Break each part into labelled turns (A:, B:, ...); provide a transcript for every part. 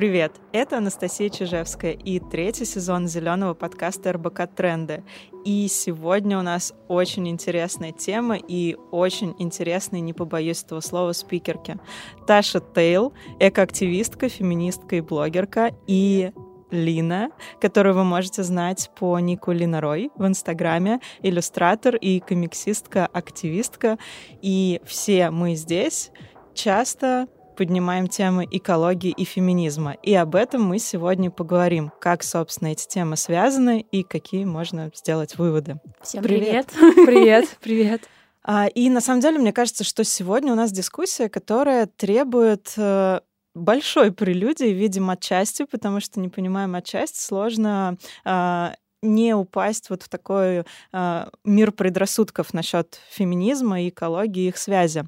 A: Привет, это Анастасия Чижевская и третий сезон зеленого подкаста РБК Тренды. И сегодня у нас очень интересная тема и очень интересные, не побоюсь этого слова, спикерки. Таша Тейл, экоактивистка, феминистка и блогерка, и Лина, которую вы можете знать по нику Лина Рой в Инстаграме, иллюстратор и комиксистка-активистка. И все мы здесь часто поднимаем темы экологии и феминизма. И об этом мы сегодня поговорим, как, собственно, эти темы связаны и какие можно сделать выводы.
B: Всем привет.
C: Привет, привет.
A: А, и на самом деле, мне кажется, что сегодня у нас дискуссия, которая требует э, большой прелюдии, видим отчасти, потому что не понимаем отчасти, сложно а, не упасть вот в такой э, мир предрассудков насчет феминизма и экологии, их связи.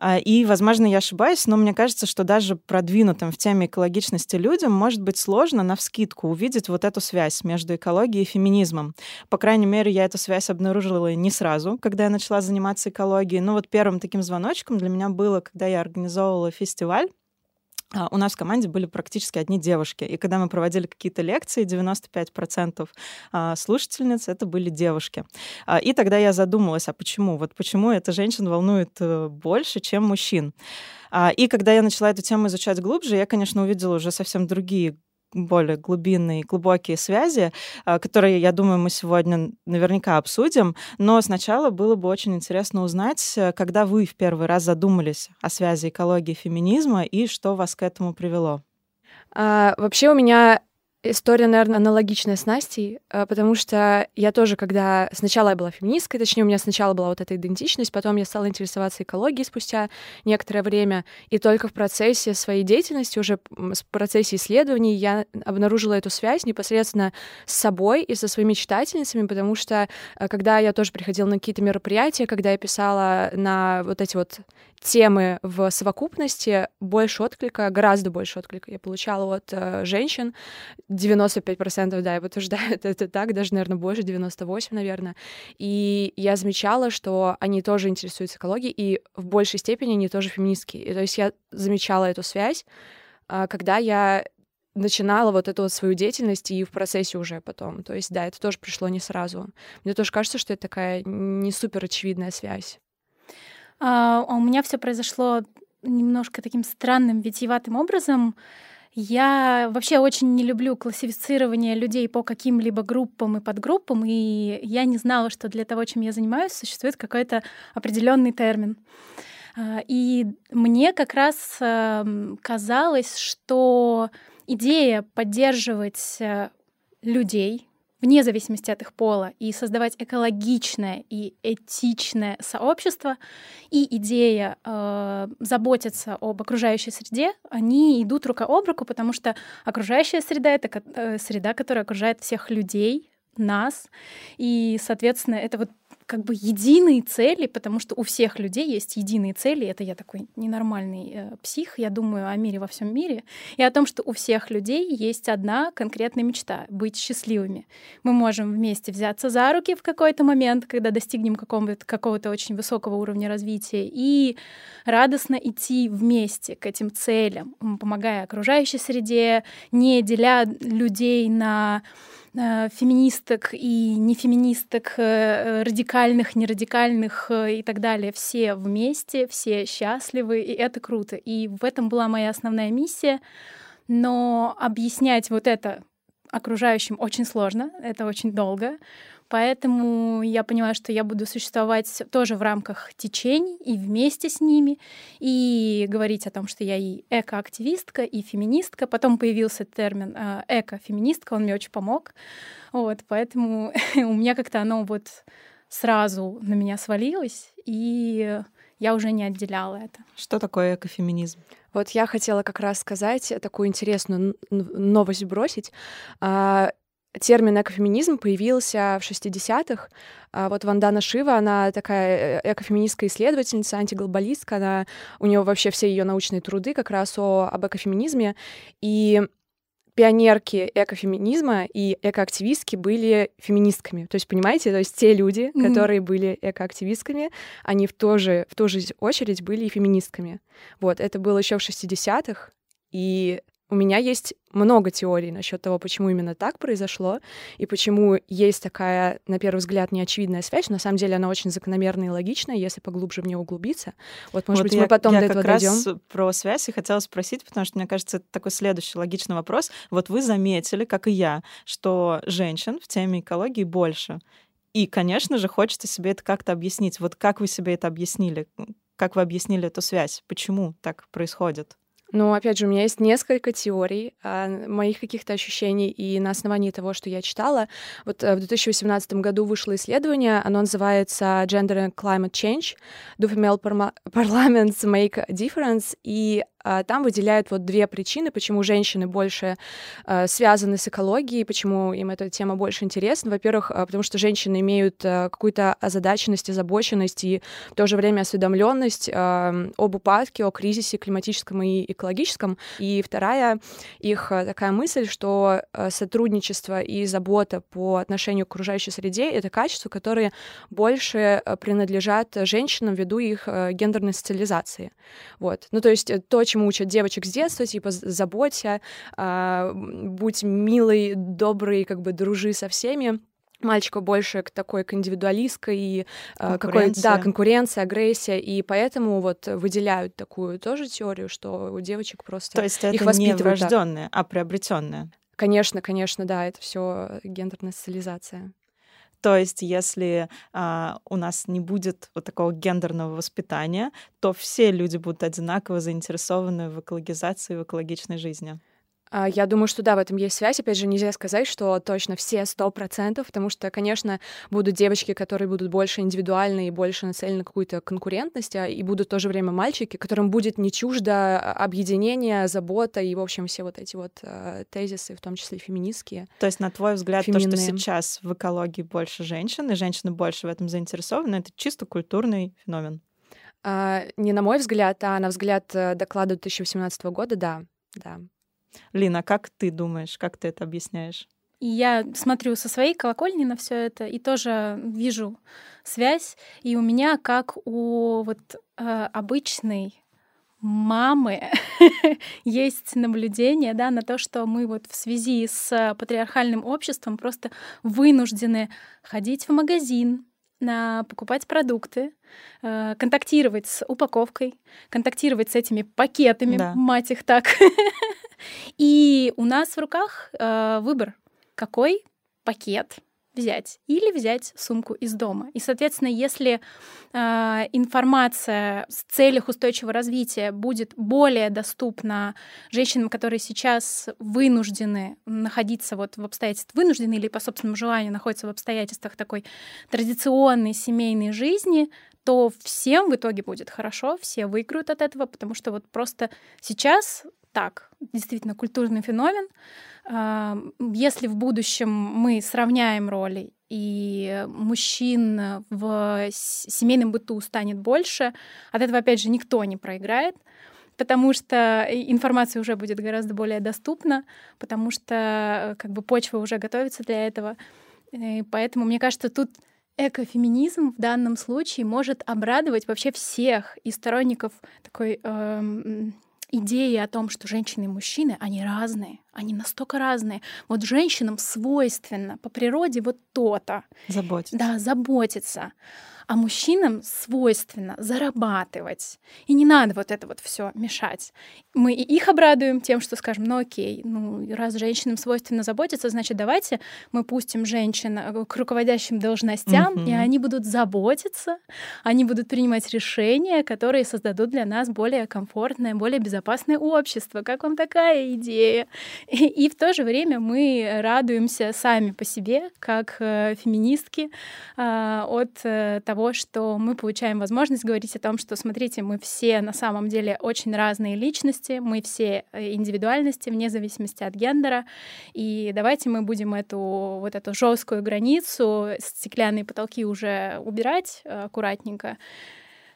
A: Э, и, возможно, я ошибаюсь, но мне кажется, что даже продвинутым в теме экологичности людям может быть сложно на вскидку увидеть вот эту связь между экологией и феминизмом. По крайней мере, я эту связь обнаружила не сразу, когда я начала заниматься экологией. Но вот первым таким звоночком для меня было, когда я организовывала фестиваль а, у нас в команде были практически одни девушки. И когда мы проводили какие-то лекции, 95% а, слушательниц это были девушки. А, и тогда я задумалась, а почему? Вот почему эта женщин волнует э, больше, чем мужчин? И когда я начала эту тему изучать глубже, я, конечно, увидела уже совсем другие более глубинные, глубокие связи, а, которые, я думаю, мы сегодня наверняка обсудим. Но сначала было бы очень интересно узнать, э, когда вы в первый раз задумались о связи экологии и феминизма и что вас к этому привело.
C: А, вообще у меня История, наверное, аналогичная с Настей, э, потому что я тоже, когда сначала я была феминисткой, точнее, у меня сначала была вот эта идентичность, потом я стала интересоваться экологией спустя некоторое время, и только в процессе своей деятельности, уже в процессе исследований, я обнаружила эту связь непосредственно с собой и со своими читательницами, потому что э, когда я тоже приходила на какие-то мероприятия, когда я писала на вот эти вот темы в совокупности, больше отклика, гораздо больше отклика я получала от э, женщин, 95%, да, я подтверждаю, это, это так, даже, наверное, больше, 98, наверное. И я замечала, что они тоже интересуются экологией, и в большей степени они тоже феминистки. И, то есть я замечала эту связь, а, когда я начинала вот эту вот свою деятельность и в процессе уже потом. То есть, да, это тоже пришло не сразу. Мне тоже кажется, что это такая не супер очевидная связь.
B: А, а у меня все произошло немножко таким странным, витиеватым образом. Я вообще очень не люблю классифицирование людей по каким-либо группам и подгруппам, и я не знала, что для того, чем я занимаюсь, существует какой-то определенный термин. А, и мне как раз эм, казалось, что идея поддерживать э, людей, вне зависимости от их пола, и создавать экологичное и этичное сообщество, и идея э, заботиться об окружающей среде, они идут рука об руку, потому что окружающая среда — это э, среда, которая окружает всех людей, нас, и, соответственно, это вот как бы единые цели, потому что у всех людей есть единые цели. Это я такой ненормальный э, псих, я думаю о мире во всем мире, и о том, что у всех людей есть одна конкретная мечта — быть счастливыми. Мы можем вместе взяться за руки в какой-то момент, когда достигнем какого-то, какого-то очень высокого уровня развития, и радостно идти вместе к этим целям, помогая окружающей среде, не деля людей на феминисток и нефеминисток, э, радикальных, нерадикальных э, и так далее. Все вместе, все счастливы, и это круто. И в этом была моя основная миссия. Но объяснять вот это окружающим очень сложно, это очень долго. Поэтому я поняла, что я буду существовать тоже в рамках течений и вместе с ними, и говорить о том, что я и экоактивистка, и феминистка. Потом появился термин э, эко-феминистка, он мне очень помог. Вот, поэтому у меня как-то оно вот сразу на меня свалилось, и я уже не отделяла это.
A: Что такое экофеминизм?
C: Вот я хотела как раз сказать такую интересную новость бросить. Термин экофеминизм появился в 60-х. А вот Вандана Шива, она такая э, экофеминистская исследовательница, антиглобалистка, она, у нее вообще все ее научные труды как раз о, об экофеминизме. И пионерки экофеминизма и экоактивистки были феминистками. То есть, понимаете, то есть те люди, mm-hmm. которые были экоактивистками, они в, ту же, в ту же очередь были и феминистками. Вот, это было еще в 60-х, и у меня есть много теорий насчет того, почему именно так произошло, и почему есть такая, на первый взгляд, неочевидная связь. На самом деле она очень закономерная и логичная, если поглубже в нее углубиться. Вот, может вот быть, я, мы потом
A: я
C: до этого
A: как
C: дойдем.
A: раз про связь и хотела спросить, потому что, мне кажется, это такой следующий логичный вопрос. Вот вы заметили, как и я, что женщин в теме экологии больше. И, конечно же, хочется себе это как-то объяснить. Вот как вы себе это объяснили? Как вы объяснили эту связь? Почему так происходит?
C: Ну, опять же, у меня есть несколько теорий а, моих каких-то ощущений, и на основании того, что я читала, вот э, в 2018 году вышло исследование, оно называется Gender and Climate Change, Do Female Parliaments Make a Difference, и там выделяют вот две причины, почему женщины больше э, связаны с экологией, почему им эта тема больше интересна. Во-первых, э, потому что женщины имеют э, какую-то озадаченность, озабоченность и в то же время осведомленность э, об упадке, о кризисе климатическом и экологическом. И вторая их такая мысль, что э, сотрудничество и забота по отношению к окружающей среде — это качества, которые больше принадлежат женщинам ввиду их э, гендерной социализации. Вот. Ну, то есть то, чему учат девочек с детства, типа заботься, а, будь милой, добрый, как бы дружи со всеми. Мальчика больше к такой к индивидуалистской и э, какой да конкуренция агрессия и поэтому вот выделяют такую тоже теорию что у девочек просто
A: то есть
C: их
A: это не врожденное а приобретенное
C: конечно конечно да это все гендерная социализация
A: то есть, если а, у нас не будет вот такого гендерного воспитания, то все люди будут одинаково заинтересованы в экологизации, в экологичной жизни.
C: А, я думаю, что да, в этом есть связь. Опять же, нельзя сказать, что точно все сто процентов, потому что, конечно, будут девочки, которые будут больше индивидуальны и больше нацелены на какую-то конкурентность, а, и будут в то же время мальчики, которым будет не чуждо а, объединение, забота и, в общем, все вот эти вот тезисы, в том числе феминистские.
A: То есть, на твой взгляд, феминные. то, что сейчас в экологии больше женщин, и женщины больше в этом заинтересованы, это чисто культурный феномен?
C: А, не на мой взгляд, а на взгляд э, доклада 2018 года, да, да.
A: Лина, как ты думаешь, как ты это объясняешь?
B: Я смотрю со своей колокольни на все это и тоже вижу связь. И у меня, как у вот э, обычной мамы, есть наблюдение да, на то, что мы вот в связи с патриархальным обществом просто вынуждены ходить в магазин, покупать продукты, э, контактировать с упаковкой, контактировать с этими пакетами, да. мать их так. И у нас в руках э, выбор, какой пакет взять или взять сумку из дома. И, соответственно, если э, информация с целях устойчивого развития будет более доступна женщинам, которые сейчас вынуждены находиться вот в обстоятельствах, вынуждены или по собственному желанию находятся в обстоятельствах такой традиционной семейной жизни, то всем в итоге будет хорошо, все выиграют от этого, потому что вот просто сейчас так, действительно культурный феномен. А, если в будущем мы сравняем роли и мужчин в семейном быту станет больше, от этого, опять же, никто не проиграет, потому что информация уже будет гораздо более доступна, потому что как бы почва уже готовится для этого. И поэтому, мне кажется, тут экофеминизм в данном случае может обрадовать вообще всех и сторонников такой эм, идеи о том, что женщины и мужчины, они разные, они настолько разные. Вот женщинам свойственно по природе вот то-то.
A: Заботиться.
B: Да, заботиться а мужчинам свойственно зарабатывать. И не надо вот это вот все мешать. Мы и их обрадуем тем, что скажем, ну окей, ну раз женщинам свойственно заботиться, значит давайте мы пустим женщин э, к руководящим должностям, mm-hmm. и они будут заботиться, они будут принимать решения, которые создадут для нас более комфортное, более безопасное общество. Как вам такая идея? И, и в то же время мы радуемся сами по себе, как э, феминистки, э, от того, того, что мы получаем возможность говорить о том, что, смотрите, мы все на самом деле очень разные личности, мы все э, индивидуальности вне зависимости от гендера, и давайте мы будем эту вот эту жесткую границу, стеклянные потолки уже убирать э, аккуратненько,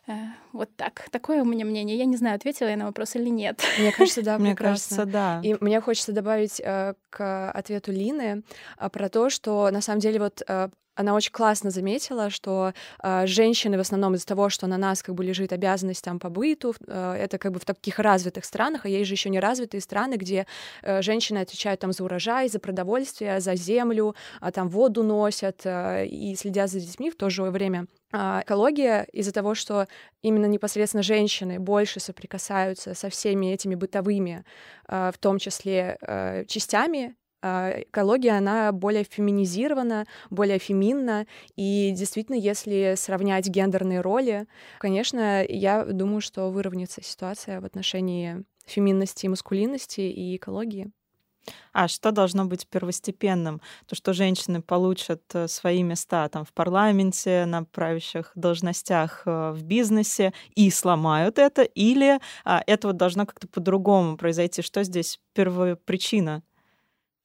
B: э, вот так. Такое у меня мнение. Я не знаю, ответила я на вопрос или нет.
C: Мне кажется, да,
A: мне кажется, да.
C: И мне хочется добавить э, к ответу Лины э, про то, что на самом деле вот э, она очень классно заметила, что э, женщины в основном из-за того, что на нас как бы лежит обязанность там по быту, э, это как бы в таких развитых странах, а есть же еще не развитые страны, где э, женщины отвечают там за урожай, за продовольствие, за землю, а там воду носят э, и следят за детьми в то же время. Экология из-за того, что именно непосредственно женщины больше соприкасаются со всеми этими бытовыми, в том числе э, частями экология, она более феминизирована, более феминна, и действительно, если сравнять гендерные роли, конечно, я думаю, что выровняется ситуация в отношении феминности и маскулинности и экологии.
A: А что должно быть первостепенным? То, что женщины получат э, свои места там в парламенте, на правящих должностях э, в бизнесе и сломают это, или а, это вот должно как-то по-другому произойти? Что здесь первопричина?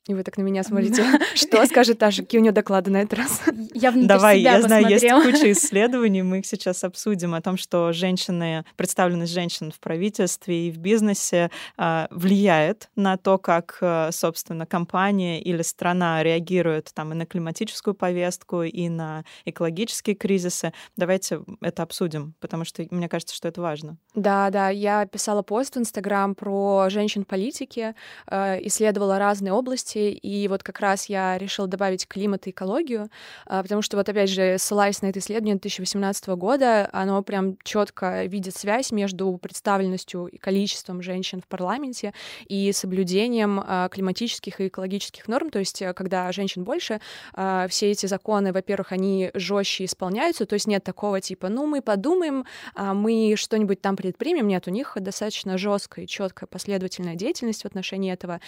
C: И вы так на меня смотрите. Что скажет Таша? Какие у нее доклады на этот раз?
B: Я
A: Давай,
B: я
A: знаю, есть куча исследований, мы их сейчас обсудим, о том, что женщины, представленность женщин в правительстве и в бизнесе а, влияет на то, как, а, собственно, компания или страна реагирует там и на климатическую повестку, и на экологические кризисы. Давайте это обсудим, потому что мне кажется, что это важно.
C: Да, да, я писала пост в Инстаграм про женщин-политики, а, исследовала разные области, области, и вот как раз я решила добавить климат и экологию, а, потому что вот опять же, ссылаясь на это исследование 2018 года, оно прям четко видит связь между представленностью и количеством женщин в парламенте и соблюдением а, климатических и экологических норм, то есть э, когда женщин больше, а, все эти законы, во-первых, они жестче исполняются, то есть нет такого типа, ну мы подумаем, мы что-нибудь там предпримем, нет, у них достаточно жесткая и четкая последовательная деятельность в отношении этого.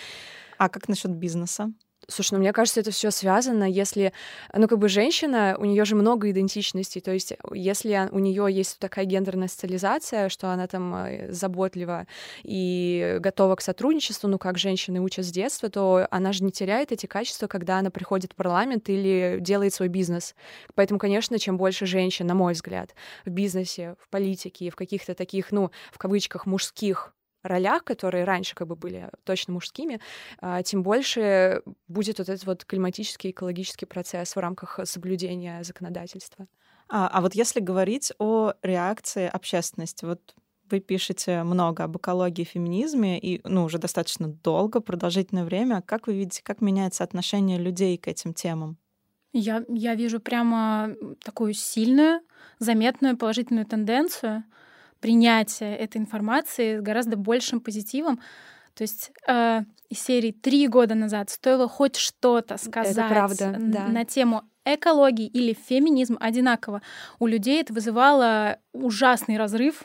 A: А как насчет бизнеса?
C: Слушай, ну мне кажется, это все связано, если, ну как бы женщина, у нее же много идентичностей, то есть если у нее есть такая гендерная социализация, что она там э, заботлива и готова к сотрудничеству, ну как женщины учат с детства, то она же не теряет эти качества, когда она приходит в парламент или делает свой бизнес. Поэтому, конечно, чем больше женщин, на мой взгляд, в бизнесе, в политике, в каких-то таких, ну, в кавычках, мужских ролях, которые раньше как бы были точно мужскими, а, тем больше будет вот этот вот климатический, экологический процесс в рамках соблюдения законодательства.
A: А, а вот если говорить о реакции общественности, вот вы пишете много об экологии и феминизме, и ну, уже достаточно долго, продолжительное время. Как вы видите, как меняется отношение людей к этим темам?
B: Я, я вижу прямо такую сильную, заметную положительную тенденцию — принятия этой информации с гораздо большим позитивом. То есть э, из серии три года назад стоило хоть что-то сказать это правда, да. на тему экологии или феминизм одинаково. У людей это вызывало ужасный разрыв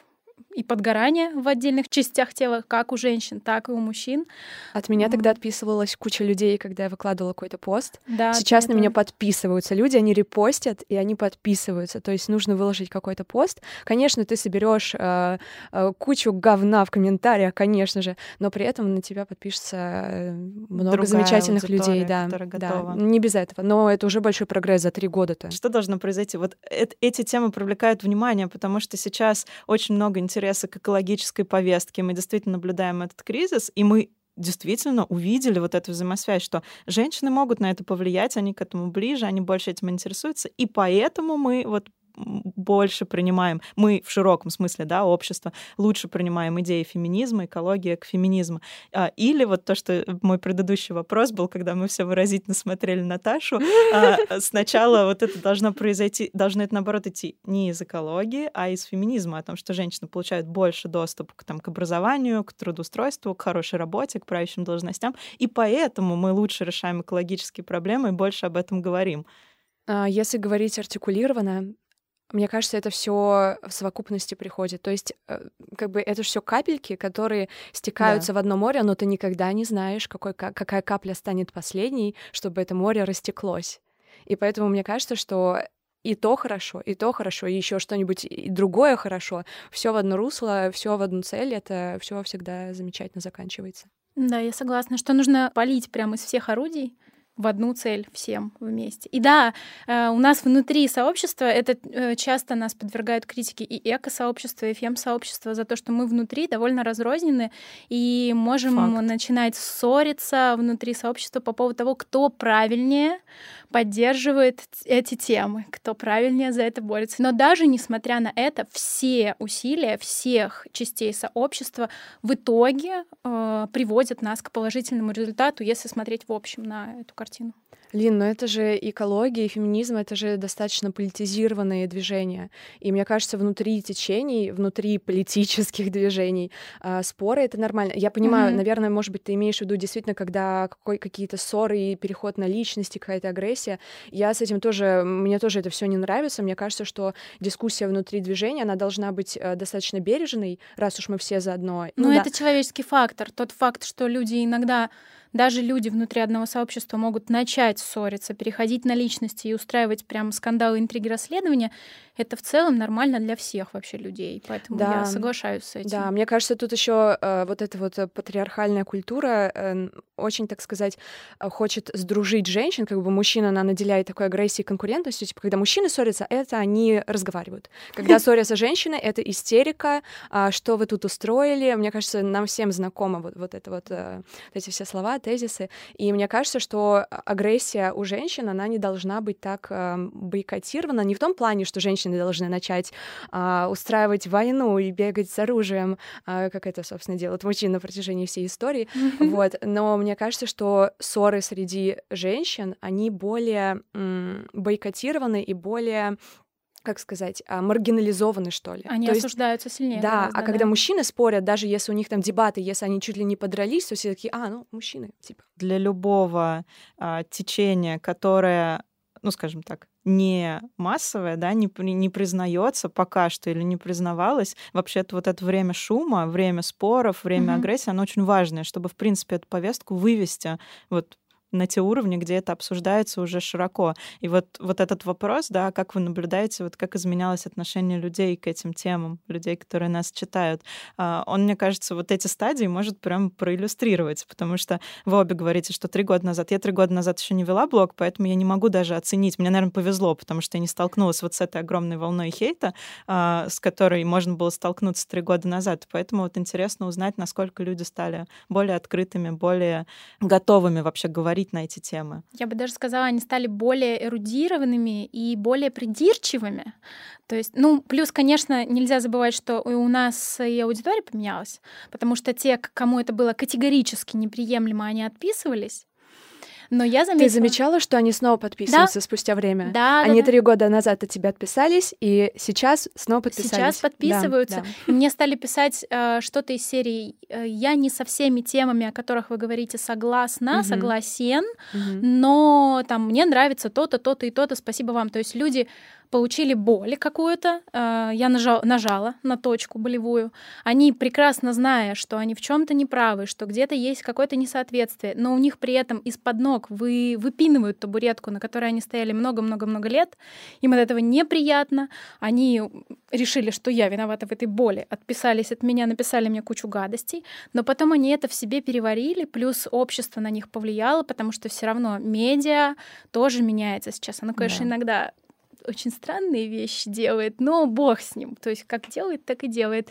B: и подгорание в отдельных частях тела, как у женщин, так и у мужчин.
C: От меня тогда отписывалась куча людей, когда я выкладывала какой-то пост. Да, Сейчас на меня подписываются люди, они репостят и они подписываются. То есть нужно выложить какой-то пост. Конечно, ты соберешь э, э, кучу говна в комментариях, конечно же, но при этом на тебя подпишется э, много Другая замечательных людей, да, да, не без этого. Но это уже большой прогресс за три года-то.
A: Что должно произойти? Вот э эти темы привлекают внимание, потому что сейчас очень много интересных интереса к экологической повестке. Мы действительно наблюдаем этот кризис, и мы действительно увидели вот эту взаимосвязь, что женщины могут на это повлиять, они к этому ближе, они больше этим интересуются, и поэтому мы вот больше принимаем, мы в широком смысле, да, общество, лучше принимаем идеи феминизма, экология к феминизму. А, или вот то, что мой предыдущий вопрос был, когда мы все выразительно смотрели Наташу, а, сначала вот это должно произойти, должно это, наоборот, идти не из экологии, а из феминизма, о том, что женщины получают больше доступа к, там, к образованию, к трудоустройству, к хорошей работе, к правящим должностям, и поэтому мы лучше решаем экологические проблемы и больше об этом говорим.
C: А, если говорить артикулированно, мне кажется, это все в совокупности приходит. То есть, э, как бы это все капельки, которые стекаются да. в одно море, но ты никогда не знаешь, какой, какая капля станет последней, чтобы это море растеклось. И поэтому мне кажется, что и то хорошо, и то хорошо, и еще что-нибудь и другое хорошо. Все в одно русло, все в одну цель, это все всегда замечательно заканчивается.
B: Да, я согласна, что нужно полить прямо из всех орудий в одну цель всем вместе. И да, э, у нас внутри сообщества это э, часто нас подвергают критике и эко-сообщество, и фем-сообщество за то, что мы внутри довольно разрознены и можем Факт. начинать ссориться внутри сообщества по поводу того, кто правильнее поддерживает эти темы, кто правильнее за это борется. Но даже несмотря на это, все усилия всех частей сообщества в итоге э, приводят нас к положительному результату, если смотреть в общем на эту картину.
C: Лин, но это же экология и феминизм, это же достаточно политизированные движения. И мне кажется, внутри течений, внутри политических движений э, споры — это нормально. Я понимаю, mm-hmm. наверное, может быть, ты имеешь в виду действительно, когда какой, какие-то ссоры и переход на личности, какая-то агрессия. Я с этим тоже, мне тоже это все не нравится. Мне кажется, что дискуссия внутри движения, она должна быть э, достаточно бережной, раз уж мы все заодно.
B: Ну, ну это да. человеческий фактор. Тот факт, что люди иногда даже люди внутри одного сообщества могут начать ссориться, переходить на личности и устраивать прям скандалы, интриги, расследования, это в целом нормально для всех вообще людей. Поэтому да. я соглашаюсь с этим.
C: Да, мне кажется, тут еще э, вот эта вот э, патриархальная культура э, очень, так сказать, э, хочет сдружить женщин, как бы мужчина, она наделяет такой агрессией и конкурентностью, типа, когда мужчины ссорятся, это они разговаривают. Когда ссорятся женщины, это истерика, э, что вы тут устроили. Мне кажется, нам всем знакомо вот, вот это вот, э, эти все слова, тезисы. И мне кажется, что агрессия у женщин, она не должна быть так э, бойкотирована, не в том плане, что женщины должны начать а, устраивать войну и бегать с оружием, а, как это, собственно, делают мужчины на протяжении всей истории. Вот. Но мне кажется, что ссоры среди женщин, они более м, бойкотированы и более как сказать, а, маргинализованы, что ли.
B: Они то осуждаются есть, сильнее.
C: Да, гораздо, а да. когда мужчины спорят, даже если у них там дебаты, если они чуть ли не подрались, то все такие, а, ну, мужчины, типа.
A: Для любого а, течения, которое, ну, скажем так, не массовая, да, не, не признается пока что или не признавалась. Вообще-то вот это время шума, время споров, время mm-hmm. агрессии, оно очень важное, чтобы, в принципе, эту повестку вывести вот на те уровни, где это обсуждается уже широко. И вот, вот этот вопрос, да, как вы наблюдаете, вот как изменялось отношение людей к этим темам, людей, которые нас читают, а, он, мне кажется, вот эти стадии может прям проиллюстрировать, потому что вы обе говорите, что три года назад, я три года назад еще не вела блог, поэтому я не могу даже оценить. Мне, наверное, повезло, потому что я не столкнулась вот с этой огромной волной хейта, а, с которой можно было столкнуться три года назад. Поэтому вот интересно узнать, насколько люди стали более открытыми, более готовыми вообще говорить говорить на эти темы.
B: Я бы даже сказала, они стали более эрудированными и более придирчивыми. То есть, ну, плюс, конечно, нельзя забывать, что у нас и аудитория поменялась, потому что те, кому это было категорически неприемлемо, они отписывались. Но я заметила...
C: Ты замечала, что они снова подписываются да? спустя время?
B: Да.
C: Они
B: да,
C: три года назад от тебя отписались, и сейчас снова подписались.
B: Сейчас подписываются. Да, да. Мне стали писать э, что-то из серии э, «Я не со всеми темами, о которых вы говорите, согласна, угу. согласен, угу. но там мне нравится то-то, то-то и то-то, спасибо вам». То есть люди получили боль какую-то, э, я нажал, нажала на точку болевую, они прекрасно зная, что они в чем-то неправы, что где-то есть какое-то несоответствие, но у них при этом из-под ног вы, выпинывают табуретку, на которой они стояли много-много-много лет, им от этого неприятно, они решили, что я виновата в этой боли, отписались от меня, написали мне кучу гадостей, но потом они это в себе переварили, плюс общество на них повлияло, потому что все равно медиа тоже меняется сейчас. Оно, конечно, да. иногда очень странные вещи делает, но бог с ним. То есть как делает, так и делает.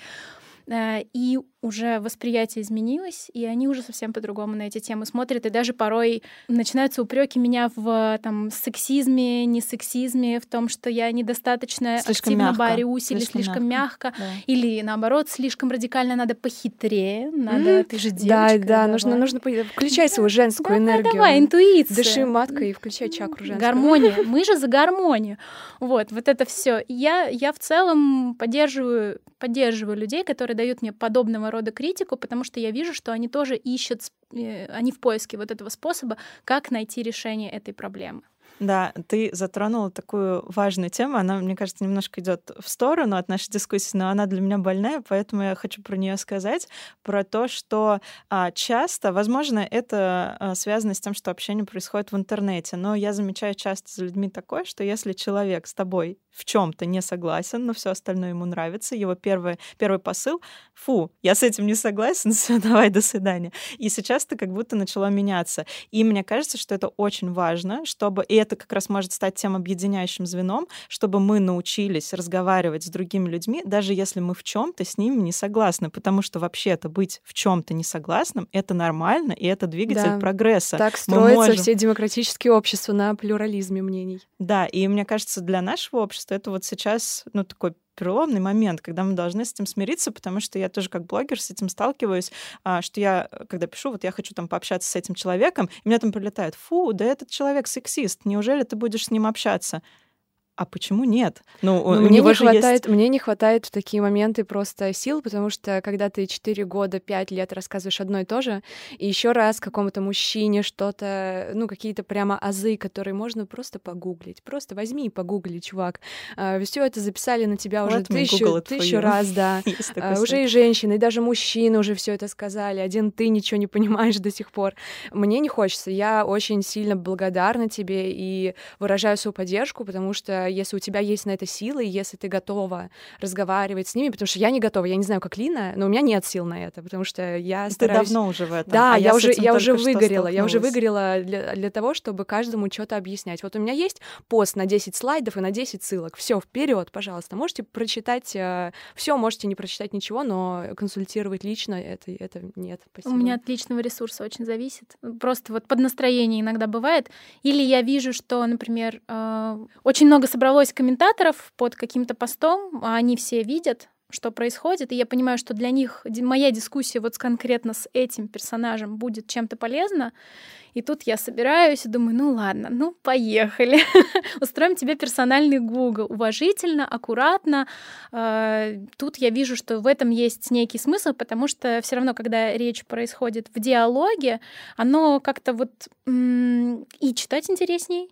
B: Э, и уже восприятие изменилось, и они уже совсем по-другому на эти темы смотрят, и даже порой начинаются упреки меня в там сексизме, не сексизме, в том, что я недостаточно слишком активно мягко. борюсь или слишком, слишком мягко, мягко да. или наоборот слишком радикально надо похитрее, надо, mm-hmm. ты же девочка.
C: Да, да, давай. нужно, нужно включать свою женскую
B: давай,
C: энергию.
B: Давай, интуиция.
C: Дыши маткой и включай чакру женскую.
B: Гармония, мы же за гармонию. Вот, вот это все. Я, я в целом поддерживаю, поддерживаю людей, которые дают мне подобного рода критику, потому что я вижу, что они тоже ищут, э, они в поиске вот этого способа, как найти решение этой проблемы.
A: Да, ты затронула такую важную тему. Она, мне кажется, немножко идет в сторону от нашей дискуссии, но она для меня больная, поэтому я хочу про нее сказать, про то, что а, часто, возможно, это а, связано с тем, что общение происходит в интернете, но я замечаю часто за людьми такое, что если человек с тобой в чем-то не согласен, но все остальное ему нравится. Его первый, первый посыл — фу, я с этим не согласен, все, давай, до свидания. И сейчас это как будто начало меняться. И мне кажется, что это очень важно, чтобы, и это как раз может стать тем объединяющим звеном, чтобы мы научились разговаривать с другими людьми, даже если мы в чем-то с ними не согласны, потому что вообще-то быть в чем-то не согласным — это нормально, и это двигатель да. прогресса.
C: Так строятся можем... все демократические общества на плюрализме мнений.
A: Да, и мне кажется, для нашего общества это вот сейчас, ну, такой переломный момент, когда мы должны с этим смириться, потому что я тоже как блогер с этим сталкиваюсь, а, что я, когда пишу, вот я хочу там пообщаться с этим человеком, и мне там прилетает, фу, да этот человек сексист, неужели ты будешь с ним общаться? А почему нет?
C: Ну, ну мне не хватает, есть... мне не хватает в такие моменты просто сил, потому что когда ты 4 года, 5 лет рассказываешь одно и то же, и еще раз какому-то мужчине что-то, ну, какие-то прямо азы, которые можно просто погуглить. Просто возьми и погугли, чувак. А, все это записали на тебя вот уже тысячу, тысячу раз, да. А, уже и женщины, и даже мужчины уже все это сказали. Один ты ничего не понимаешь до сих пор. Мне не хочется. Я очень сильно благодарна тебе и выражаю свою поддержку, потому что если у тебя есть на это силы, если ты готова разговаривать с ними, потому что я не готова, я не знаю, как Лина, но у меня нет сил на это, потому что я стараюсь...
A: Ты давно уже в этом.
C: Да, а я, я уже, я уже выгорела, я уже выгорела для, для того, чтобы каждому что-то объяснять. Вот у меня есть пост на 10 слайдов и на 10 ссылок. Все, вперед, пожалуйста. Можете прочитать э, все, можете не прочитать ничего, но консультировать лично это, это нет.
B: Спасибо. У меня от личного ресурса очень зависит. Просто вот под настроение иногда бывает. Или я вижу, что, например, э, очень много собралось комментаторов под каким-то постом, а они все видят, что происходит, и я понимаю, что для них моя дискуссия вот конкретно с этим персонажем будет чем-то полезна, и тут я собираюсь и думаю, ну ладно, ну поехали, устроим тебе персональный Google, уважительно, аккуратно. А, тут я вижу, что в этом есть некий смысл, потому что все равно, когда речь происходит в диалоге, оно как-то вот и читать интересней,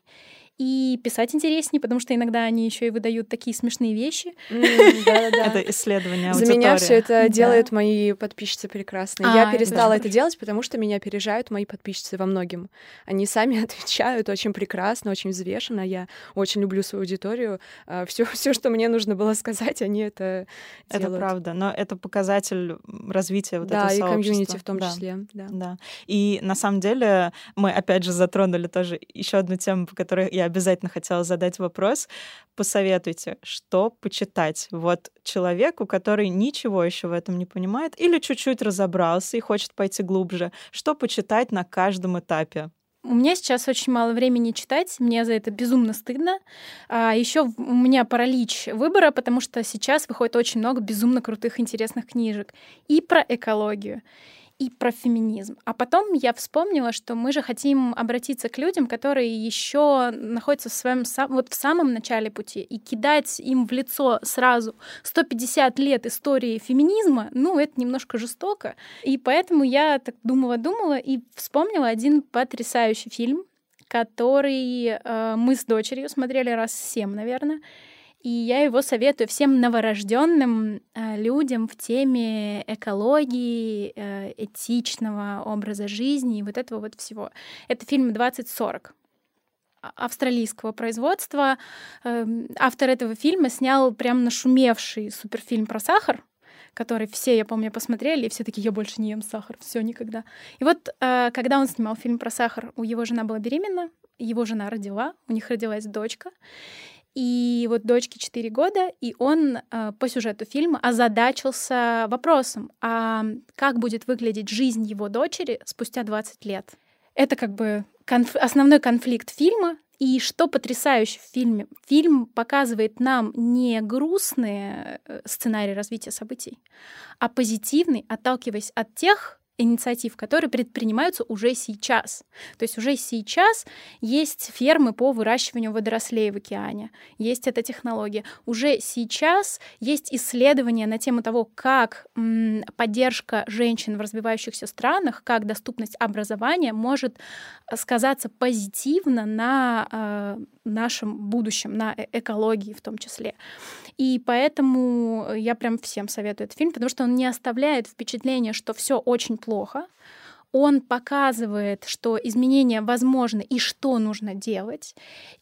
B: и писать интереснее, потому что иногда они еще и выдают такие смешные вещи.
A: Это исследование
C: За меня все это делают мои подписчицы прекрасные. Я а, перестала это делать, потому что меня опережают мои подписчицы во многим. Они сами отвечают очень прекрасно, очень взвешенно. Я очень люблю свою аудиторию. Все, а, все, что мне нужно было сказать, они это
A: делают. Это правда, но это показатель развития вот этого сообщества.
C: Да, и комьюнити в том числе.
A: Да. И на самом деле мы опять же затронули тоже еще одну тему, по которой я обязательно хотела задать вопрос. Посоветуйте, что почитать вот человеку, который ничего еще в этом не понимает или чуть-чуть разобрался и хочет пойти глубже, что почитать на каждом этапе?
B: У меня сейчас очень мало времени читать, мне за это безумно стыдно. А еще у меня паралич выбора, потому что сейчас выходит очень много безумно крутых, интересных книжек и про экологию, и про феминизм. А потом я вспомнила, что мы же хотим обратиться к людям, которые еще находятся в своем вот в самом начале пути, и кидать им в лицо сразу 150 лет истории феминизма, ну, это немножко жестоко. И поэтому я так думала-думала и вспомнила один потрясающий фильм, который э, мы с дочерью смотрели раз семь, наверное. И я его советую всем новорожденным э, людям в теме экологии, э, этичного образа жизни и вот этого вот всего. Это фильм 2040 а, австралийского производства. Э, автор этого фильма снял прям нашумевший суперфильм про сахар, который все, я помню, посмотрели, и все таки я больше не ем сахар, все никогда. И вот э, когда он снимал фильм про сахар, у его жена была беременна, его жена родила, у них родилась дочка, и вот дочке 4 года, и он э, по сюжету фильма озадачился вопросом, а как будет выглядеть жизнь его дочери спустя 20 лет. Это как бы конф- основной конфликт фильма, и что потрясающе в фильме, фильм показывает нам не грустные э, сценарии развития событий, а позитивный, отталкиваясь от тех инициатив, которые предпринимаются уже сейчас. То есть уже сейчас есть фермы по выращиванию водорослей в океане, есть эта технология. Уже сейчас есть исследования на тему того, как поддержка женщин в развивающихся странах, как доступность образования может сказаться позитивно на э, нашем будущем, на э, экологии в том числе. И поэтому я прям всем советую этот фильм, потому что он не оставляет впечатления, что все очень плохо. он показывает, что изменения возможны и что нужно делать.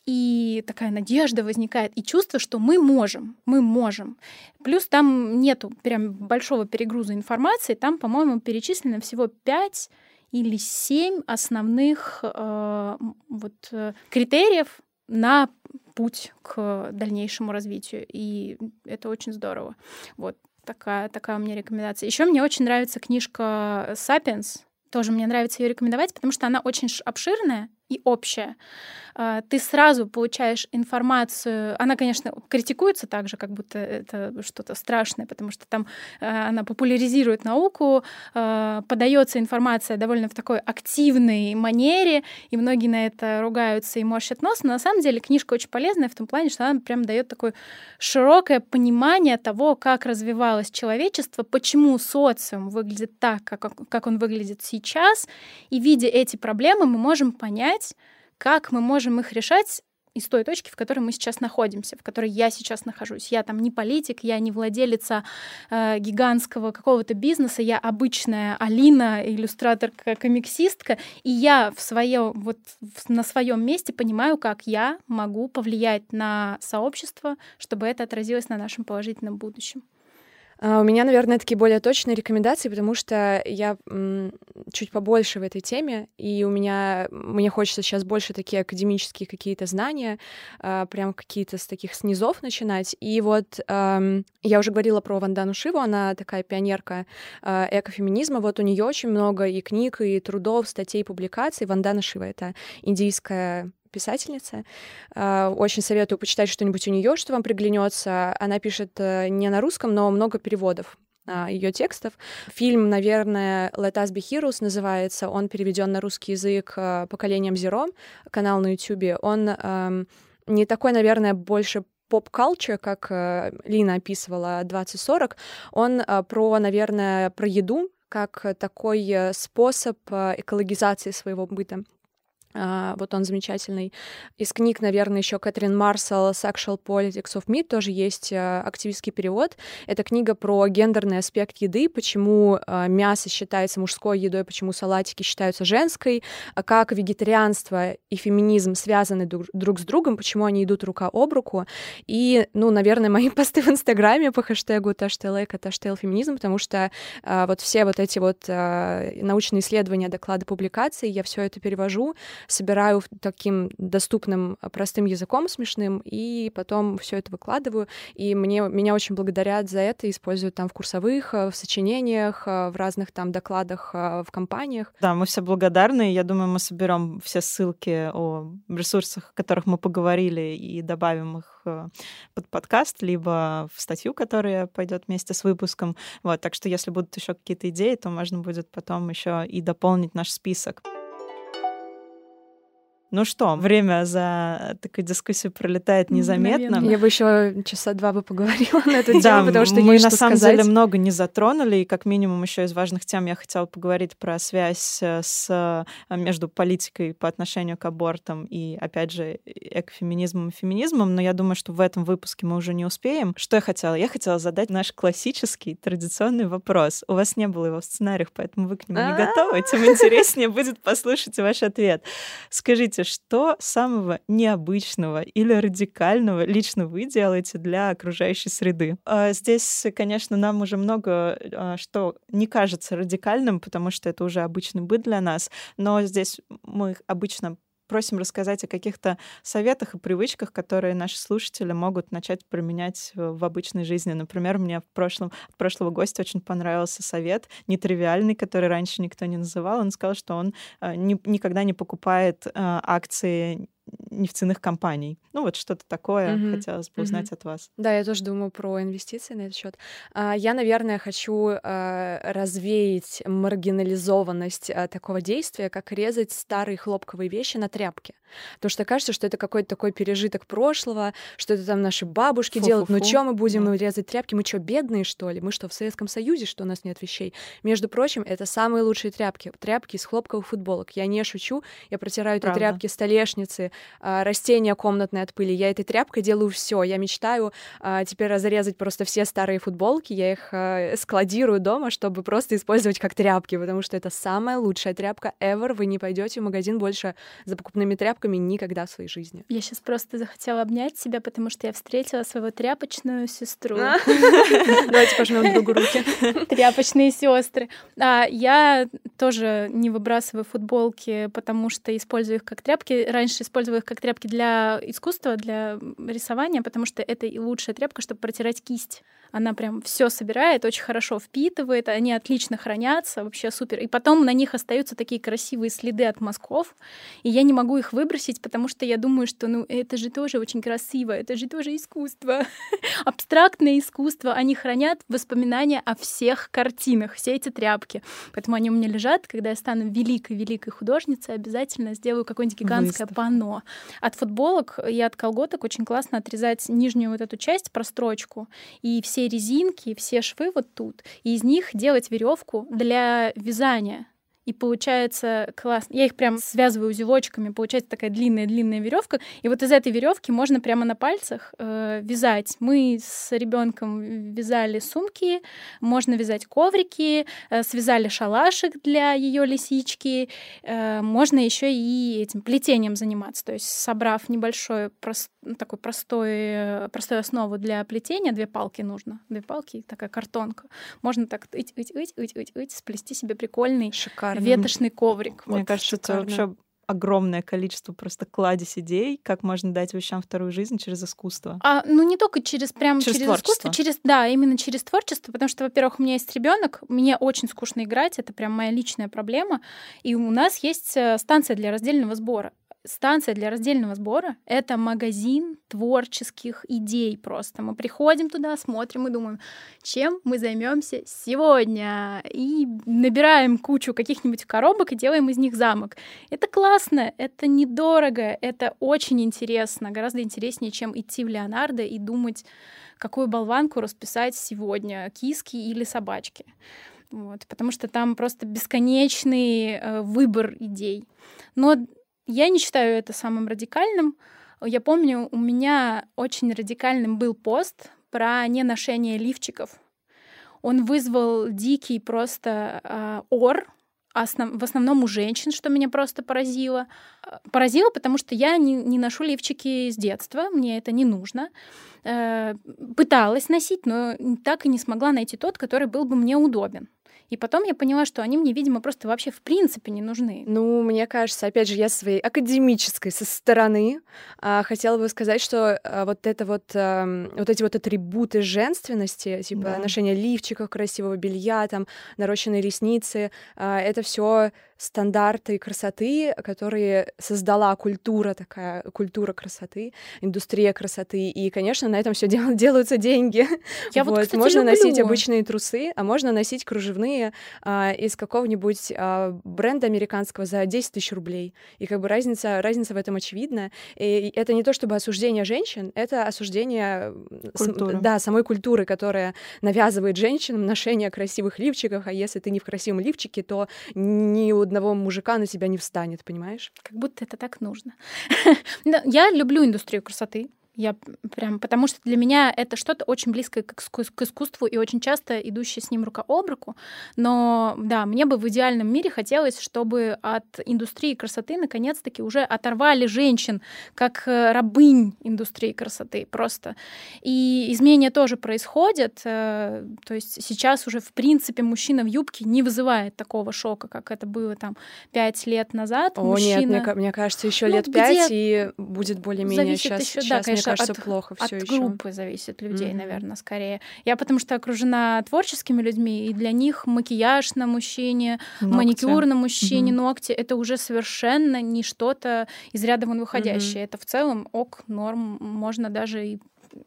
B: И такая надежда возникает, и чувство, что мы можем, мы можем. Плюс там нету прям большого перегруза информации, там, по-моему, перечислено всего пять или семь основных э, вот, э, критериев на путь к дальнейшему развитию. И это очень здорово. Вот такая, такая у меня рекомендация. Еще мне очень нравится книжка «Сапиенс», тоже мне нравится ее рекомендовать, потому что она очень обширная и общая. А, ты сразу получаешь информацию. Она, конечно, критикуется также, как будто это что-то страшное, потому что там а, она популяризирует науку, а, подается информация довольно в такой активной манере, и многие на это ругаются и морщат нос. Но на самом деле книжка очень полезная в том плане, что она прям дает такое широкое понимание того, как развивалось человечество, почему социум выглядит так, как он выглядит сейчас, и видя эти проблемы, мы можем понять, как мы можем их решать из той точки, в которой мы сейчас находимся, в которой я сейчас нахожусь. Я там не политик, я не владелица э, гигантского какого-то бизнеса, я обычная Алина, иллюстраторка, комиксистка, и я в своем вот на своем месте понимаю, как я могу повлиять на сообщество, чтобы это отразилось на нашем положительном будущем.
C: А, у меня, наверное, такие более точные рекомендации, потому что я чуть побольше в этой теме, и у меня мне хочется сейчас больше такие академические какие-то знания, а, прям какие-то с таких снизов начинать. И вот я уже говорила про Вандану Шиву, она такая пионерка а, экофеминизма. Вот у нее очень много и книг, и трудов, статей, публикаций. Вандана Шива — это индийская писательница. А, очень советую почитать что-нибудь у нее, что вам приглянется. Она пишет э, не на русском, но много переводов а, ее текстов. Фильм, наверное, Let Us Be Heroes называется. Он переведен на русский язык э, поколением Zero, канал на YouTube. Он эм, не такой, наверное, больше поп-калчер, как э, Лина описывала 2040. Он про, наверное, про еду, как такой способ экологизации своего быта. Uh, вот он замечательный. Из книг, наверное, еще Кэтрин Марсел «Sexual Politics of Meat» тоже есть uh, активистский перевод. Это книга про гендерный аспект еды, почему uh, мясо считается мужской едой, почему салатики считаются женской, а как вегетарианство и феминизм связаны друг, с другом, почему они идут рука об руку. И, ну, наверное, мои посты в Инстаграме по хэштегу «Таштейлэк» «Таштейл феминизм», потому что вот все вот эти вот научные исследования, доклады, публикации, я все это перевожу, собираю таким доступным, а, простым языком смешным, и потом все это выкладываю. И мне, меня очень благодарят за это, используют там в курсовых, а, в сочинениях, а, в разных там докладах в компаниях.
A: Да, мы все благодарны. Я думаю, мы соберем все ссылки о ресурсах, о которых мы поговорили, и добавим их под подкаст, либо в статью, которая пойдет вместе с выпуском. Вот, так что если будут еще какие-то идеи, то можно будет потом еще и дополнить наш список. Ну что, время за такой дискуссию пролетает незаметно.
C: Я бы еще часа два бы поговорила на эту тему, потому что мы
A: на самом деле много не затронули, и как минимум еще из важных тем я хотела поговорить про связь э, с, э, между политикой по отношению к абортам и, опять же, экофеминизмом и феминизмом, но я думаю, что в этом выпуске мы уже не успеем. Что я хотела? Я хотела задать наш классический, традиционный вопрос. У вас не было его в сценариях, поэтому вы к нему не готовы, тем интереснее будет послушать ваш ответ. Скажите, Скажите, что самого необычного или радикального лично вы делаете для окружающей среды? А, здесь, конечно, нам уже много а, что не кажется радикальным, потому что это уже обычный быт для нас, но здесь мы обычно просим рассказать о каких-то советах и привычках, которые наши слушатели могут начать применять в обычной жизни. Например, мне в прошлом, от прошлого гостя очень понравился совет, нетривиальный, который раньше никто не называл. Он сказал, что он э, ни, никогда не покупает э, акции нефтяных компаний. Ну вот что-то такое mm-hmm. хотелось бы узнать mm-hmm. от вас.
C: Да, я тоже думаю про инвестиции на этот счет. А, я, наверное, хочу а, развеять маргинализованность а, такого действия, как резать старые хлопковые вещи на тряпке. Потому что кажется, что это какой-то такой пережиток прошлого, что это там наши бабушки Фу-фу-фу. делают. Ну что мы будем да. резать тряпки? Мы что, бедные, что ли? Мы что, в Советском Союзе, что у нас нет вещей? Между прочим, это самые лучшие тряпки. Тряпки из хлопковых футболок. Я не шучу. Я протираю эти тряпки столешницы, растения комнатные от пыли. Я этой тряпкой делаю все. Я мечтаю а, теперь разрезать просто все старые футболки, я их а, складирую дома, чтобы просто использовать как тряпки, потому что это самая лучшая тряпка ever. Вы не пойдете в магазин больше за покупными тряпками никогда в своей жизни.
B: Я сейчас просто захотела обнять себя, потому что я встретила свою тряпочную сестру.
C: Давайте пожмем другу руки.
B: Тряпочные сестры. А я тоже не выбрасываю футболки, потому что использую их как тряпки. Раньше использовала их как тряпки для искусства, для рисования, потому что это и лучшая тряпка, чтобы протирать кисть. Она прям все собирает, очень хорошо впитывает, они отлично хранятся, вообще супер. И потом на них остаются такие красивые следы от мазков, и я не могу их выбросить, потому что я думаю, что ну это же тоже очень красиво, это же тоже искусство, абстрактное искусство. Они хранят воспоминания о всех картинах, все эти тряпки. Поэтому они у меня лежат. Когда я стану великой-великой художницей, обязательно сделаю какое-нибудь гигантское Выставка. панно. От футболок и от колготок очень классно отрезать нижнюю вот эту часть, прострочку, и все резинки, все швы вот тут, и из них делать веревку для вязания и получается классно. Я их прям связываю узелочками, получается такая длинная-длинная веревка, и вот из этой веревки можно прямо на пальцах э, вязать. Мы с ребенком вязали сумки, можно вязать коврики, э, связали шалашик для ее лисички, э, можно еще и этим плетением заниматься, то есть собрав небольшой прос, такой простой, простую основу для плетения, две палки нужно, две палки, такая картонка, можно так ить, ить, ить, ить, ить, ить, сплести себе прикольный
C: шикарно.
B: ветошный коврик.
A: Мне вот, кажется, шикарно. это вообще огромное количество просто кладезь идей, как можно дать вещам вторую жизнь через искусство.
B: А, ну не только через прям через, через искусство, через да, именно через творчество, потому что, во-первых, у меня есть ребенок, мне очень скучно играть, это прям моя личная проблема, и у нас есть э, станция для раздельного сбора станция для раздельного сбора — это магазин творческих идей просто. Мы приходим туда, смотрим и думаем, чем мы займемся сегодня, и набираем кучу каких-нибудь коробок и делаем из них замок. Это классно, это недорого, это очень интересно, гораздо интереснее, чем идти в Леонардо и думать, какую болванку расписать сегодня, киски или собачки. Вот, потому что там просто бесконечный э, выбор идей. Но я не считаю это самым радикальным. Я помню, у меня очень радикальным был пост про неношение лифчиков. Он вызвал дикий просто э, ор, основ, в основном у женщин, что меня просто поразило. Поразило, потому что я не, не ношу лифчики с детства, мне это не нужно. Э, пыталась носить, но так и не смогла найти тот, который был бы мне удобен. И потом я поняла, что они мне, видимо, просто вообще в принципе не нужны.
C: Ну, мне кажется, опять же, я своей академической со стороны а, хотела бы сказать, что а, вот это вот, а, вот эти вот атрибуты женственности, типа да. ношение лифчиков, красивого белья, там, нарощенные ресницы, а, это все стандарты красоты, которые создала культура такая, культура красоты, индустрия красоты. И, конечно, на этом все дел- делаются деньги.
B: Я вот, кстати,
C: можно
B: люблю.
C: носить обычные трусы, а можно носить кружевные а, из какого-нибудь а, бренда американского за 10 тысяч рублей. И как бы разница, разница в этом очевидна. И это не то чтобы осуждение женщин, это осуждение
A: Культуры.
C: да, самой культуры, которая навязывает женщинам ношение красивых лифчиков, а если ты не в красивом лифчике, то у одного мужика на тебя не встанет, понимаешь?
B: Как будто это так нужно. Я люблю индустрию красоты. Я прям, потому что для меня это что-то очень близкое к, к искусству и очень часто идущее с ним рука об руку. Но да, мне бы в идеальном мире хотелось, чтобы от индустрии красоты наконец-таки уже оторвали женщин как э, рабынь индустрии красоты просто. И изменения тоже происходят. Э, то есть сейчас уже в принципе мужчина в юбке не вызывает такого шока, как это было там пять лет назад.
C: О
B: Мужчина...
C: нет, мне, мне кажется, еще ну, лет пять и будет более-менее сейчас.
B: Еще,
C: сейчас
B: да,
C: мне кажется, от, плохо
B: все
C: От
B: еще. группы зависит людей, mm-hmm. наверное, скорее. Я потому что окружена творческими людьми, и для них макияж на мужчине, ногти. маникюр на мужчине, mm-hmm. ногти — это уже совершенно не что-то из ряда вон выходящее. Mm-hmm. Это в целом ок, норм, можно даже и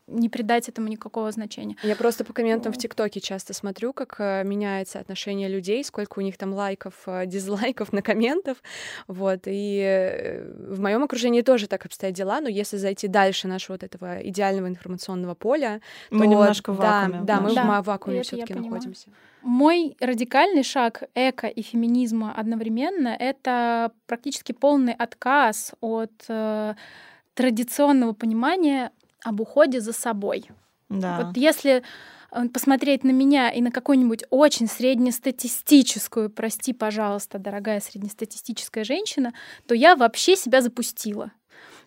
B: не придать этому никакого значения.
C: Я просто по комментам в ТикТоке часто смотрю, как э, меняется отношение людей, сколько у них там лайков, э, дизлайков на комментов, вот, и э, в моем окружении тоже так обстоят дела, но если зайти дальше нашего вот этого идеального информационного поля,
A: мы
C: то,
A: немножко в вакууме.
C: Да, да мы
B: Да,
C: в вакууме все-таки
B: понимаю.
C: находимся.
B: Мой радикальный шаг эко и феминизма одновременно — это практически полный отказ от традиционного понимания об уходе за собой.
A: Да.
B: Вот если э, посмотреть на меня и на какую-нибудь очень среднестатистическую, прости, пожалуйста, дорогая среднестатистическая женщина, то я вообще себя запустила.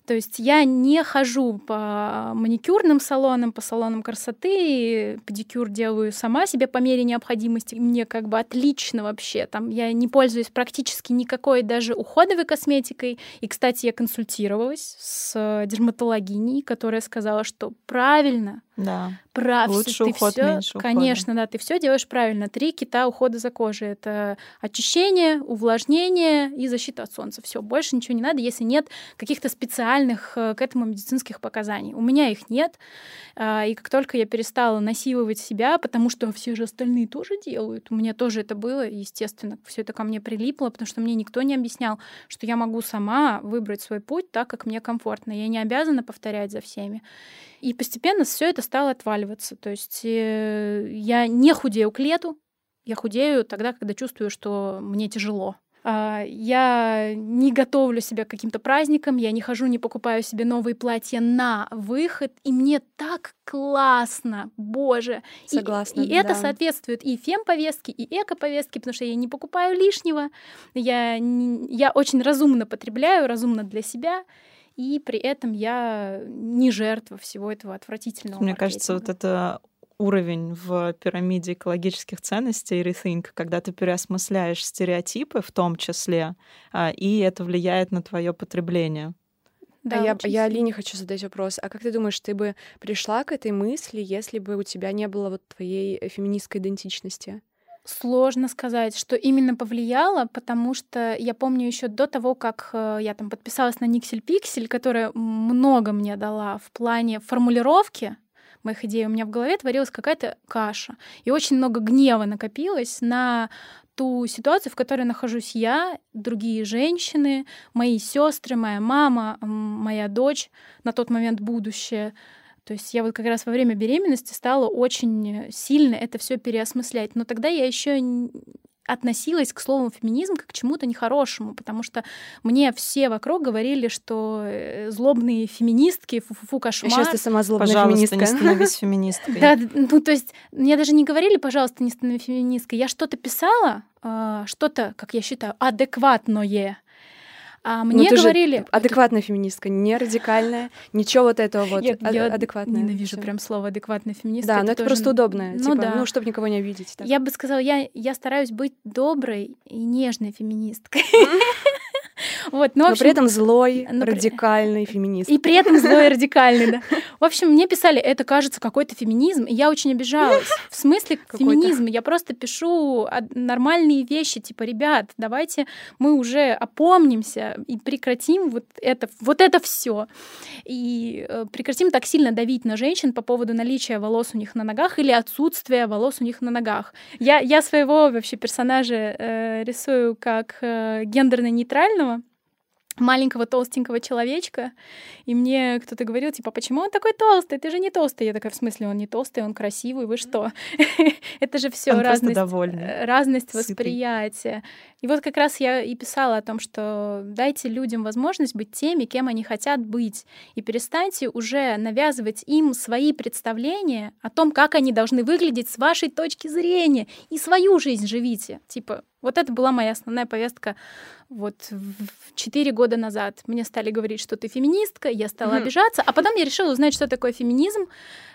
B: То есть я не хожу по маникюрным салонам, по салонам красоты, педикюр делаю сама себе по мере необходимости. Мне как бы отлично вообще. Там я не пользуюсь практически никакой даже уходовой косметикой. И, кстати, я консультировалась с дерматологиней, которая сказала, что правильно,
A: Да.
B: Прав.
A: Лучше
B: ты
A: уход,
B: всё-
A: меньше ухода.
B: Конечно, да, ты все делаешь правильно. Три кита ухода за кожей. Это очищение, увлажнение и защита от солнца. Все, больше ничего не надо, если нет каких-то специальных э, к этому медицинских показаний. У меня их нет. А, И как только я перестала насиловать себя, потому что все же остальные тоже делают, у меня тоже это было, естественно, все это ко мне прилипло, потому что мне никто не объяснял, что я могу сама выбрать свой путь так, как мне комфортно. Я не обязана повторять за всеми. И постепенно все это стало отваливаться. То есть э, я не худею к лету, я худею тогда, когда чувствую, что мне тяжело. А, Я не готовлю себя к каким-то праздникам, я не хожу, не покупаю себе новые платья на выход, и мне так классно, боже. И-
C: Согласна,
B: И, это
C: да.
B: соответствует и фем-повестке, и эко-повестке, потому что я не покупаю лишнего, я, не- я очень разумно потребляю, разумно для себя, и при этом я не жертва всего этого отвратительного
A: Мне кажется, вот
B: маркетинга.
A: это уровень в пирамиде экологических ценностей Rethink, когда ты переосмысляешь стереотипы в том числе, а, и это влияет на твое потребление.
B: Да,
C: а я, я. Алине хочу задать вопрос. А как ты думаешь, ты бы пришла к этой мысли, если бы у тебя не было вот твоей феминистской идентичности?
B: Сложно сказать, что именно повлияло, потому что я помню еще до того, как э, я там подписалась на Никсель Пиксель, которая много мне дала в плане формулировки моих идей. У меня в голове творилась какая-то каша. И очень много гнева накопилось на ту ситуацию, в которой нахожусь я, другие женщины, мои сестры, моя мама, моя дочь, на тот момент будущее. То есть я вот как раз во время беременности стала очень сильно это все переосмыслять. Но тогда я еще относилась к слову феминизм как к чему-то нехорошему, потому что мне все вокруг говорили, что э, злобные феминистки, фу-фу-фу, кошмар.
C: Сейчас ты сама злобная
A: Пожалуйста,
C: феминистка.
A: не становись феминисткой.
B: Да, ну то есть мне даже не говорили, пожалуйста, не становись феминисткой. Я что-то писала, а, что-то, как я считаю, адекватное. А
C: Ну,
B: мне
C: же
B: говорили...
C: адекватная феминистка, не радикальная, ничего вот этого вот.
B: Я,
C: а-
B: я
C: адекватная.
B: ненавижу
C: всё.
B: прям слово адекватная феминистка.
C: Да, но это
B: тоже-
C: просто удобное.
B: Ну
C: типа,
B: да.
C: ну, чтобы никого не обидеть. так.
B: Я бы сказала, я, я стараюсь быть доброй и нежной феминисткой. Вот, ну, в
C: Но
B: общем,
C: при этом злой,
B: ну, при-
C: радикальный феминист.
B: И при этом злой радикальный, да. В общем, мне писали, это кажется какой-то феминизм, и я очень обижалась. В смысле феминизм? Я просто пишу нормальные вещи, типа, ребят, давайте мы уже опомнимся и прекратим вот это, вот это все. И э, прекратим так сильно давить на женщин по поводу наличия волос у них на ногах или отсутствия волос у них на ногах. Я, я своего вообще персонажа э, рисую как э, гендерно-нейтрального, маленького толстенького человечка, и мне кто-то говорил, типа, почему он такой толстый? Ты же не толстый. Я такая, в смысле, он не толстый, он красивый, вы что? Это же все разность, э, разность восприятия. И вот как раз я и писала о том, что дайте людям возможность быть теми, кем они хотят быть, и перестаньте уже навязывать им свои представления о том, как они должны выглядеть с вашей точки зрения, и свою жизнь живите. Типа, вот это была моя основная повестка вот четыре года назад. Мне стали говорить, что ты феминистка, я стала
C: Мгм.
B: обижаться, а потом я решила узнать, что такое феминизм,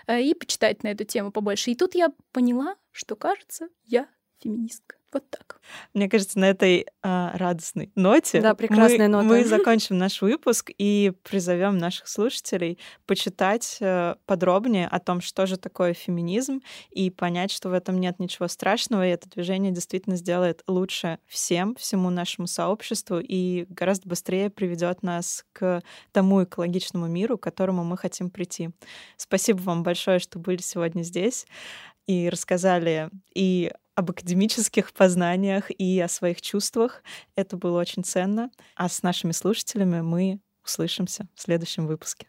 B: э, и почитать на эту тему побольше. И тут я поняла, что, кажется, я феминистка. Вот так.
A: Мне кажется, на этой а, радостной ноте
C: да, прекрасная
A: мы,
C: нота.
A: мы закончим наш выпуск и призовем наших слушателей почитать э, подробнее о том, что же такое феминизм, и понять, что в этом нет ничего страшного, и это движение действительно сделает лучше всем, всему нашему сообществу, и гораздо быстрее приведет нас к тому экологичному миру, к которому мы хотим прийти. Спасибо вам большое, что были сегодня здесь и рассказали и об академических познаниях и о своих чувствах. Это было очень ценно. А с нашими слушателями мы услышимся в следующем выпуске.